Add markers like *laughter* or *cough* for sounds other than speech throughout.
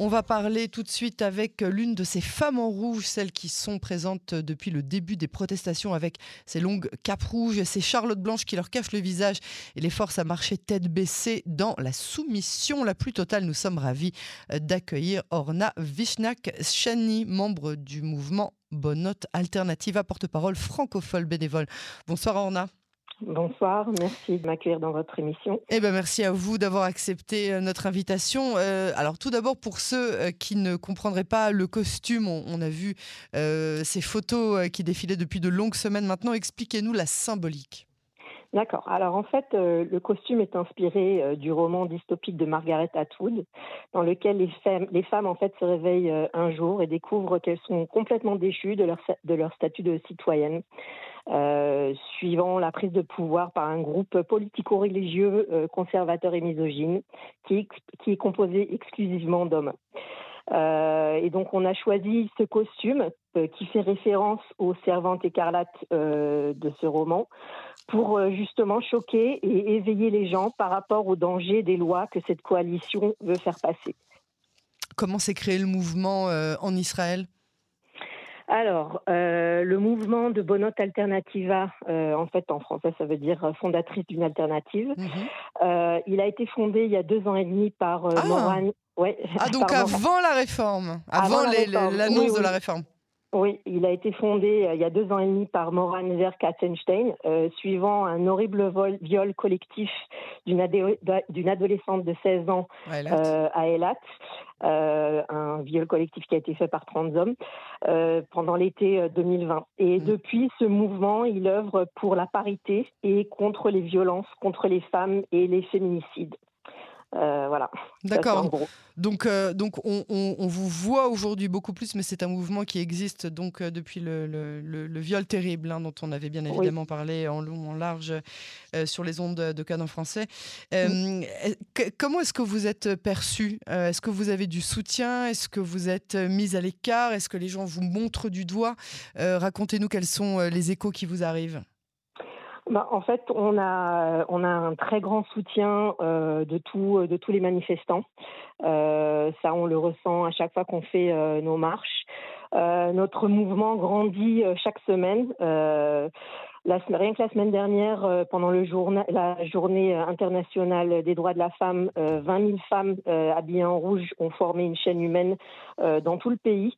On va parler tout de suite avec l'une de ces femmes en rouge, celles qui sont présentes depuis le début des protestations avec ces longues capes rouges, ces charlottes blanches qui leur cachent le visage et les forces à marcher tête baissée dans la soumission la plus totale. Nous sommes ravis d'accueillir Orna Vishnak Chani, membre du mouvement Bonne Note Alternative, porte-parole francophone bénévole. Bonsoir Orna. Bonsoir, merci de m'accueillir dans votre émission. Eh ben merci à vous d'avoir accepté euh, notre invitation. Euh, alors tout d'abord pour ceux euh, qui ne comprendraient pas le costume, on, a vu ces photos qui défilaient depuis de longues semaines maintenant. Expliquez-nous la symbolique. D'accord. Alors en fait, le costume est inspiré du roman dystopique de Margaret Atwood, dans lequel les femmes, les femmes en fait se réveillent un jour et découvrent qu'elles sont complètement déchues de leur, de leur statut de citoyenne. Euh, suivant la prise de pouvoir par un groupe politico-religieux euh, conservateur et misogyne qui, est composé exclusivement d'hommes. Euh, et donc on a choisi ce costume qui fait référence aux servantes écarlates de ce roman pour justement choquer et éveiller les gens par rapport aux dangers des lois que cette coalition veut faire passer. Comment s'est créé le mouvement en Israël? Alors, euh, le mouvement de Bonote Alternativa, euh, en fait en français ça veut dire fondatrice d'une alternative, mhm. euh, il a été fondé il y a deux ans et demi par ah. Morane. Ouais, *laughs* ah donc avant la réforme, avant, l'annonce de la réforme. Oui, il a été fondé il y a deux ans et demi par Moran Katzenstein, suivant un horrible viol collectif d'une adolescente de 16 ans à Elat. Euh, un viol collectif qui a été fait par 30 hommes euh, pendant l'été 2020. Euh, et mmh. depuis ce mouvement, il œuvre pour la parité et contre les violences contre les femmes et les féminicides. Euh, voilà. D'accord. Donc, euh, donc on, vous voit aujourd'hui beaucoup plus, mais c'est un mouvement qui existe donc euh, depuis le, viol terrible hein, dont on avait bien évidemment parlé en long, en large sur les ondes de Canon français. Comment est-ce que vous êtes perçu Est-ce que vous avez du soutien Est-ce que vous êtes mise à l'écart Est-ce que les gens vous montrent du doigt Racontez-nous quels sont les échos qui vous arrivent. Bah, en fait, on a, on a un très grand soutien euh, de, de tous les manifestants. Euh, ça, on le ressent à chaque fois qu'on fait euh, nos marches. notre mouvement grandit chaque semaine. Rien que la semaine dernière, pendant la journée internationale des droits de la femme, 20 000 femmes habillées en rouge ont formé une chaîne humaine dans tout le pays.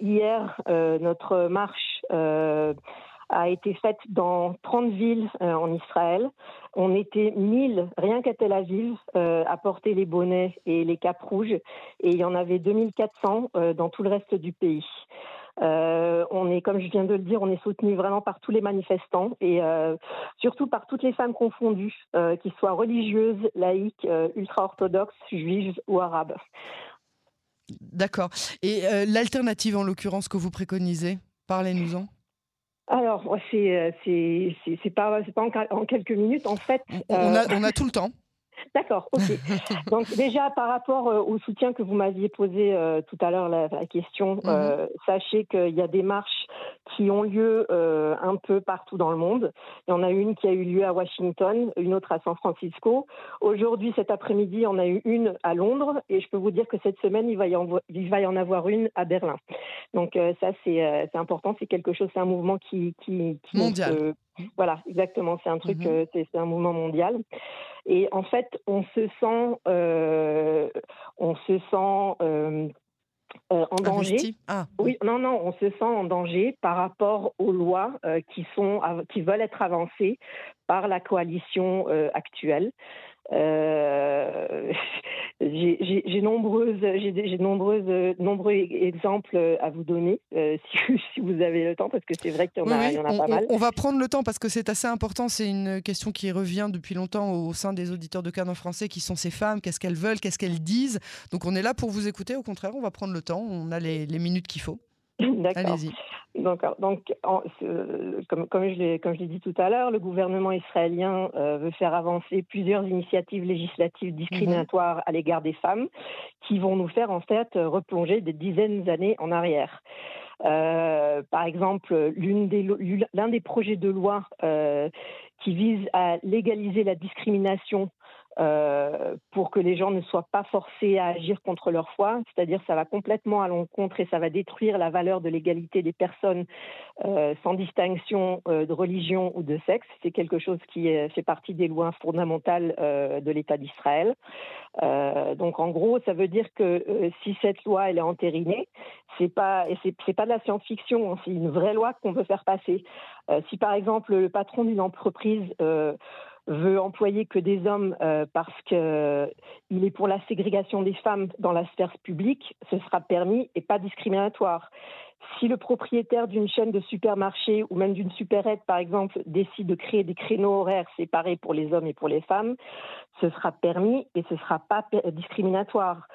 hier, notre marche a été faite dans 30 villes euh, en Israël. On était 1000, rien qu'à Tel Aviv, euh, à porter les bonnets et les capes rouges, et il y en avait 2400 euh, dans tout le reste du pays. on est, comme je viens de le dire, on est soutenu vraiment par tous les manifestants et surtout par toutes les femmes confondues, qu'ils soient religieuses, laïques, ultra-orthodoxes, juives ou arabes. D'accord. Et l'alternative, en l'occurrence, que vous préconisez, parlez-nous-en. Alors, c'est c'est pas pas en, quelques minutes en fait. On a, on a tout le temps. D'accord, ok. *laughs* Donc déjà par rapport euh, au soutien que vous m'aviez posé euh, tout à l'heure, la, question, euh, mhm. sachez qu'il y a des marches qui ont lieu un peu partout dans le monde. Il y en a une qui a eu lieu à Washington, une autre à San Francisco. Aujourd'hui, cet après-midi, on a eu une à Londres et je peux vous dire que cette semaine, il va y en, il va y en avoir une à Berlin. Donc ça, c'est important, c'est quelque chose, c'est un mouvement qui... qui, qui Mondial. Voilà, exactement. C'est un truc, mhm. euh, c'est un mouvement mondial. Et en fait, on se sent, euh, on se sent euh, en danger. Ah, oui, non, non, on se sent en danger par rapport aux lois qui sont, qui veulent être avancées par la coalition actuelle. *laughs* J'ai nombreuses, j'ai nombreuses, nombreux exemples à vous donner euh, *laughs* si, vous avez le temps, parce que c'est vrai qu'il y, en a, pas mal. On va prendre le temps parce que c'est assez important. C'est une question qui revient depuis longtemps au sein des auditeurs de Canon français. Qui sont ces femmes Qu'est-ce qu'elles veulent Qu'est-ce qu'elles disent Donc on est là pour vous écouter. Au contraire, on va prendre le temps. On a les, les minutes qu'il faut. *coughs* D'accord. Donc, donc comme, comme, je l'ai dit tout à l'heure, le gouvernement israélien euh, veut faire avancer plusieurs initiatives législatives discriminatoires à l'égard des femmes qui vont nous faire en fait replonger des dizaines d'années en arrière. Euh, par exemple, l'un des, projets de loi euh, qui vise à légaliser la discrimination euh, pour que les gens ne soient pas forcés à agir contre leur foi, c'est-à-dire ça va complètement à l'encontre et ça va détruire la valeur de l'égalité des personnes euh, sans distinction euh, de religion ou de sexe. C'est quelque chose qui fait partie des lois fondamentales de l'État d'Israël. donc en gros, ça veut dire que si cette loi elle est entérinée, c'est pas c'est pas de la science-fiction, hein, c'est une vraie loi qu'on veut faire passer. si par exemple le patron d'une entreprise veut employer que des hommes euh, parce qu'il est pour la ségrégation des femmes dans la sphère publique, ce sera permis et pas discriminatoire. Si le propriétaire d'une chaîne de supermarché ou même d'une supérette, par exemple, décide de créer des créneaux horaires séparés pour les hommes et pour les femmes, ce sera permis et ce ne sera pas discriminatoire.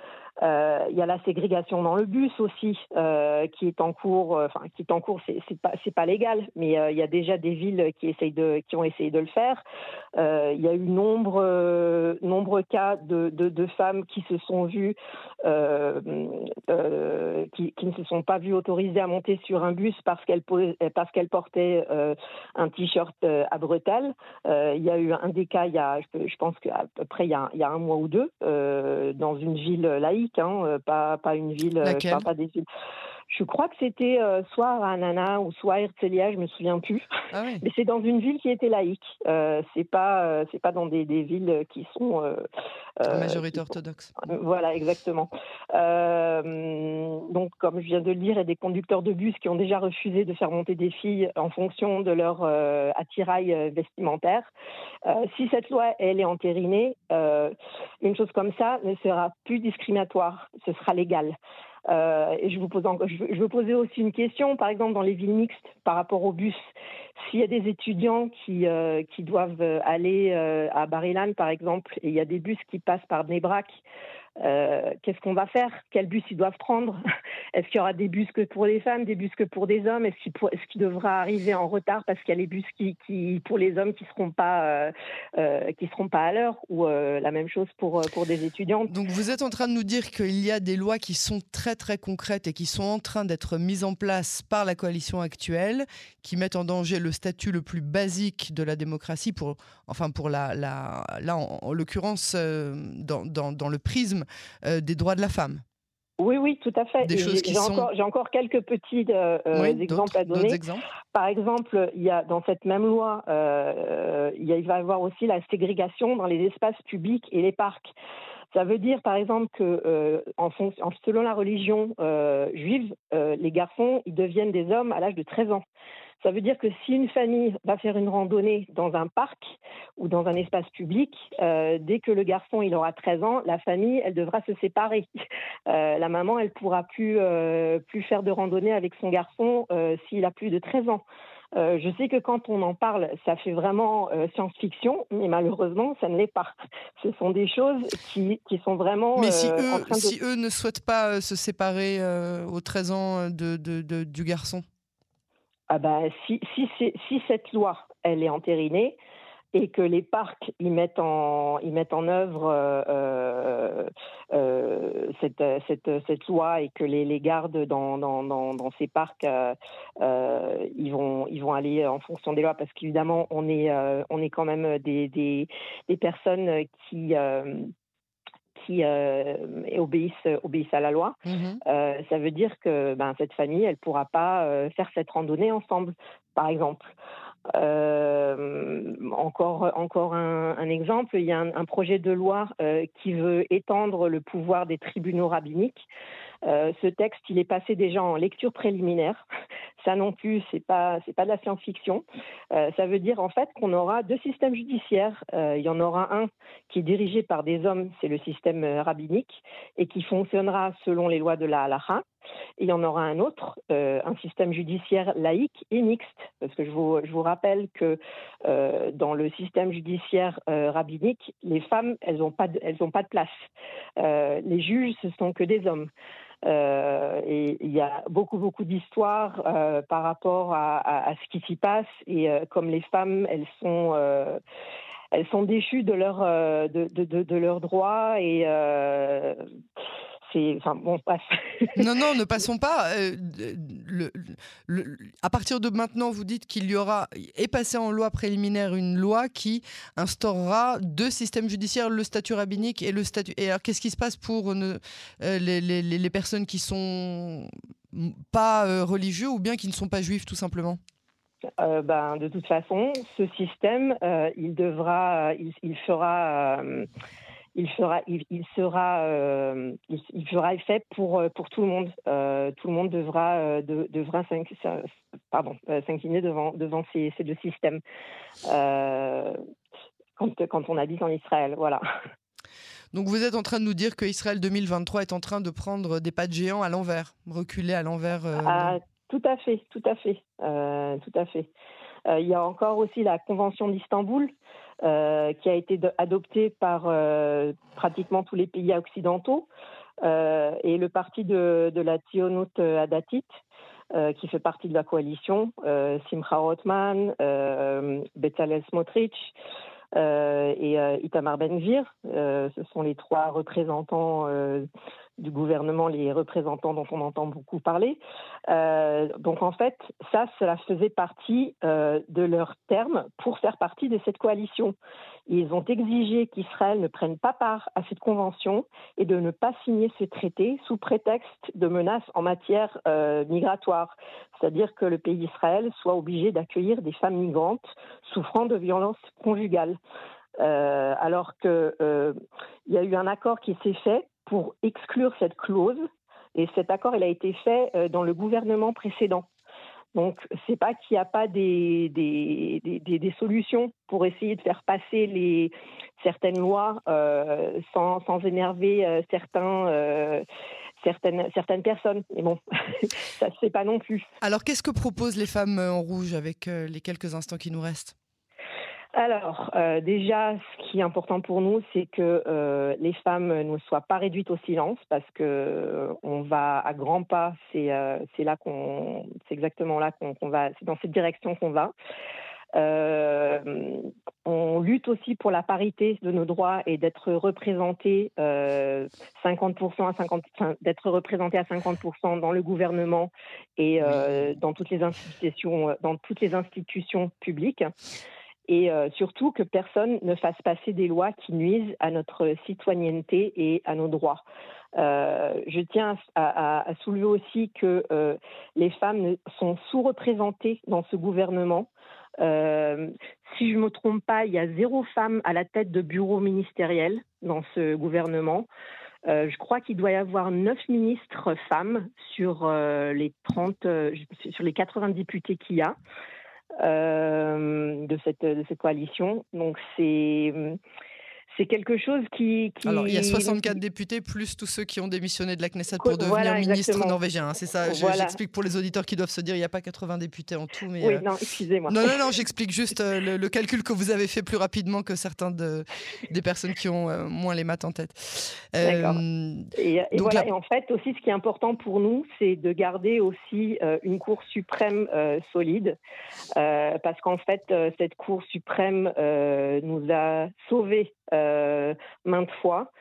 Euh, il y a la ségrégation dans le bus aussi, euh, qui est en cours. Euh, enfin, qui est en cours, c'est pas légal, mais il y a déjà des villes qui essayent de qui ont essayé de le faire. Il y a eu nombre nombreux cas de, femmes qui se sont vues qui, ne se sont pas vues autorisées à monter sur un bus parce qu'elles portaient un t-shirt à bretelles. Il y a eu un des cas, je, pense qu'à peu près il y, a, il y a un mois ou deux, dans une ville laïque Hein, euh, pas, pas une ville, euh, pas des villes. Je crois que c'était euh, soit à Nana ou soit à Herzliya, je me souviens plus. Ah Mais c'est dans une ville qui était laïque. Euh, c'est pas euh, c'est pas dans des, des, villes qui sont euh, majorité orthodoxe. Voilà, exactement. donc, comme je viens de le dire, il y a des conducteurs de bus qui ont déjà refusé de faire monter des filles en fonction de leur attirail vestimentaire. si cette loi elle est entérinée, une chose comme ça ne sera plus discriminatoire. Ce sera légal. Euh, et je vous veux poser aussi une question, par exemple dans les villes mixtes par rapport au bus. S'il y a des étudiants qui, euh, doivent aller euh, à Barilan, par exemple, et il y a des bus qui passent par Bnebrak, euh, qu'est-ce qu'on va faire? Quel bus ils doivent prendre? *laughs* Est-ce qu'il y aura des bus que pour les femmes, des bus que pour des hommes? Est-ce qu'il, devra arriver en retard parce qu'il y a les bus qui, pour les hommes qui seront euh, euh, seront pas à l'heure? Ou la même chose pour pour des étudiantes Donc vous êtes en train de nous dire qu'il y a des lois qui sont très très concrètes et qui sont en train d'être mises en place par la coalition actuelle, qui mettent en danger le statut le plus basique de la démocratie pour enfin pour la, là en, l'occurrence dans, dans le prisme euh, des droits de la femme. Oui, oui, tout à fait. J'ai encore, encore, quelques petits euh, euh, exemples à donner. Par exemple, il y a dans cette même loi, il, va y avoir aussi la ségrégation dans les espaces publics et les parcs. Ça veut dire, par exemple, que en selon la religion juive, les garçons, ils deviennent des hommes à l'âge de 13 ans. Ça veut dire que si une famille va faire une randonnée dans un parc ou dans un espace public, euh, dès que le garçon il aura 13 ans, la famille elle devra se séparer. *laughs* Euh, la maman elle pourra plus euh, plus faire de randonnée avec son garçon s'il a plus de 13 ans. je sais que quand on en parle, ça fait vraiment science-fiction, mais malheureusement, ça ne l'est pas. *laughs* Ce sont des choses qui, qui sont vraiment. Mais si, eux, si eux ne souhaitent pas se séparer aux 13 ans de, de, du garçon? Ah bah, si, si, si, cette loi, elle est entérinée, et que les parcs mettent en, mettent en œuvre euh, euh, cette, cette, cette, loi et que les, les gardes dans, dans, dans, ces parcs, euh, ils, vont, ils vont aller en fonction des lois. Parce qu'évidemment, on est, on est quand même des, des, des personnes qui qui euh, obéissent, obéissent à la loi. Mhm. Euh, ça veut dire que ben, cette famille, elle ne pourra pas euh, faire cette randonnée ensemble, par exemple. encore encore un, exemple, il y a un, projet de loi qui veut étendre le pouvoir des tribunaux rabbiniques. ce texte, il est passé déjà en lecture préliminaire. Ça non plus, c'est pas pas de la science-fiction. Euh, ça veut dire en fait qu'on aura deux systèmes judiciaires. Euh, il y en aura un qui est dirigé par des hommes, c'est le système euh, rabbinique, et qui fonctionnera selon les lois de la halakha. Il y en aura un autre, un système judiciaire laïque et mixte, parce que je vous, je vous rappelle que dans le système judiciaire rabbinique, les femmes, elles n'ont pas, de, pas de place. les juges, ce sont que des hommes. Euh, et il y a beaucoup, beaucoup d'histoires euh, par rapport à, ce qui s'y passe. Et euh, comme les femmes, elles sont, elles sont déchues de, leur, de, de, de leurs droits et Enfin, bon, *laughs* non, non, ne *laughs* passons pas. le, à partir de maintenant, vous dites qu'il y aura, est passé en loi préliminaire une loi qui instaurera deux systèmes judiciaires, le statut rabbinique et le statut. Et alors, qu'est-ce qui se passe pour ne, les, les, les, personnes qui sont pas religieux ou bien qui ne sont pas juifs, tout simplement? Euh, ben, de toute façon, ce système, euh, il devra, il, il fera, euh, il fera, il, il sera, il, il, fera effet pour pour tout le monde. tout le monde devra de, devra s'incliner devant devant ces, ces deux systèmes quand quand on habite en Israël, voilà. Donc vous êtes en train de nous dire que Israël 2023 est en train de prendre des pas de géant à l'envers, reculer à l'envers. Ah, tout à fait, tout à fait, euh, tout à fait. Euh, il y a encore aussi la Convention d'Istanbul euh, qui a été adoptée par pratiquement tous les pays occidentaux et le parti de, la Tionut Adatit qui fait partie de la coalition, Simcha Rothman, Bezalel Smotrich et Itamar Ben-Gvir. ce sont les trois représentants du gouvernement, les représentants dont on entend beaucoup parler. Euh, donc en fait, ça, cela faisait partie euh, de leurs termes pour faire partie de cette coalition. Ils ont exigé qu'Israël ne prenne pas part à cette convention et de ne pas signer ce traité sous prétexte de menaces en matière euh, migratoire, c'est-à-dire que le pays d'Israël soit obligé d'accueillir des femmes migrantes souffrant de violences conjugales. alors qu'il il y a eu un accord qui s'est fait pour exclure cette clause. Et cet accord, il a été fait euh, dans le gouvernement précédent. Donc, c'est pas qu'il n'y a pas des, des, des, des, solutions pour essayer de faire passer les, certaines lois euh, sans, sans, énerver euh, certains, certaines, certaines personnes. Mais bon, *laughs* ça ne se fait pas non plus. Alors, qu'est-ce que proposent les femmes en rouge avec les quelques instants qui nous restent? Alors, euh, déjà, ce qui est important pour nous, c'est que euh, les femmes ne soient pas réduites au silence, parce que euh, on va à grands pas. C'est là qu'on, c'est exactement là qu'on va. C'est dans cette direction qu'on va. on lutte aussi pour la parité de nos droits et d'être représenté 50% à 50, d'être représenté à 50% dans le gouvernement et dans toutes les institutions, dans toutes les institutions publiques et euh, surtout que personne ne fasse passer des lois qui nuisent à notre citoyenneté et à nos droits. Euh, je tiens à, soulever aussi que euh, les femmes sont sous-représentées dans ce gouvernement. si je ne me trompe pas, il y a zéro femme à la tête de bureau ministériel dans ce gouvernement. je crois qu'il doit y avoir neuf ministres femmes sur les 30, sur les 80 députés qu'il y a. Euh, de, cette, de cette coalition. Donc c'est c'est quelque chose qui, Alors, il y a 64 députés, plus tous ceux qui ont démissionné de la Knesset pour devenir ministre norvégien. Hein, c'est ça, j'explique pour les auditeurs qui doivent se dire il n'y a pas 80 députés en tout. Mais, oui, euh, non, excusez-moi. Non, non, non, *laughs* j'explique juste euh, le, calcul que vous avez fait plus rapidement que certains de, des personnes qui ont euh, moins les maths en tête. D'accord. et, voilà, et en fait, aussi, ce qui est important pour nous, c'est de garder aussi une Cour suprême solide, parce qu'en fait, cette Cour suprême nous a sauvés euh, maintes fois.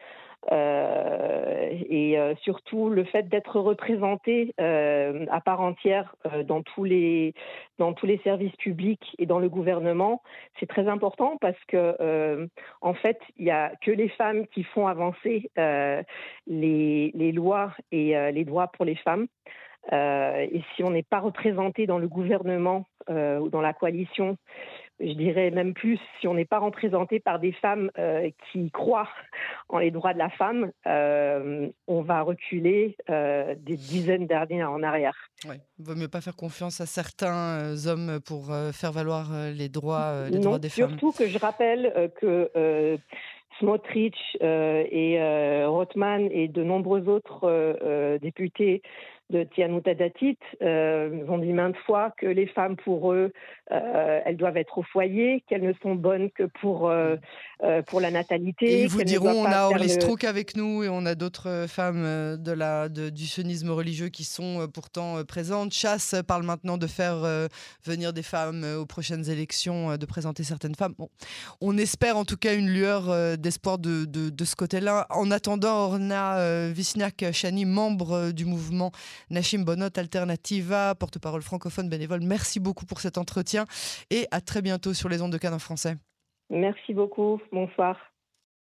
Euh, et euh, surtout le fait d'être représenté à part entière dans tous les dans tous les services publics et dans le gouvernement, c'est très important parce que en fait il y a que les femmes qui font avancer les, les lois et les droits pour les femmes. Et si on n'est pas représenté dans le gouvernement ou dans la coalition je dirais même plus, si on n'est pas représenté par des femmes euh, qui croient en les droits de la femme, euh, on va reculer euh, des dizaines d'années en arrière. Ouais. Il vaut mieux pas faire confiance à certains hommes pour faire valoir les droits, les droits des femmes. Surtout que je rappelle que Smotrich et Rothman et de nombreux autres députés de Tianuta Datit euh, ont dit maintes fois que les femmes, pour eux, euh, elles doivent être au foyer, qu'elles ne sont bonnes que pour, euh, euh, pour la natalité. ils vous diront, on a Orly Strouk avec nous et on a d'autres femmes de la, de, du sionisme religieux qui sont pourtant présentes. Chasse parle maintenant de faire venir des femmes aux prochaines élections, de présenter certaines femmes. Bon, on espère en tout cas une lueur d'espoir de, de, de, ce côté-là. En attendant, Orna Visniak Chani, membre du mouvement Nachim Bonot, Alternativa, porte-parole francophone bénévole. Merci beaucoup pour cet entretien et à très bientôt sur les ondes de Cannes en français. Merci beaucoup. Bonsoir.